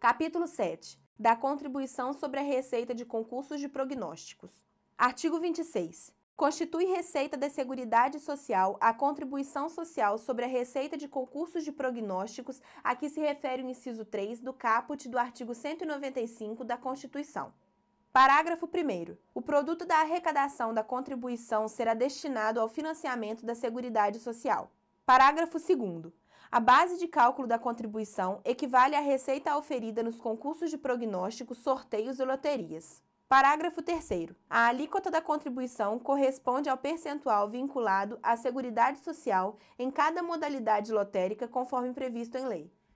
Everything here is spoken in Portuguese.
Capítulo 7. Da contribuição sobre a receita de concursos de prognósticos. Artigo 26. Constitui receita da Seguridade Social a contribuição social sobre a receita de concursos de prognósticos a que se refere o inciso 3 do caput do artigo 195 da Constituição. Parágrafo 1. O produto da arrecadação da contribuição será destinado ao financiamento da Seguridade Social. Parágrafo 2. A base de cálculo da contribuição equivale à receita oferida nos concursos de prognósticos, sorteios e loterias. Parágrafo 3. A alíquota da contribuição corresponde ao percentual vinculado à Seguridade Social em cada modalidade lotérica, conforme previsto em lei.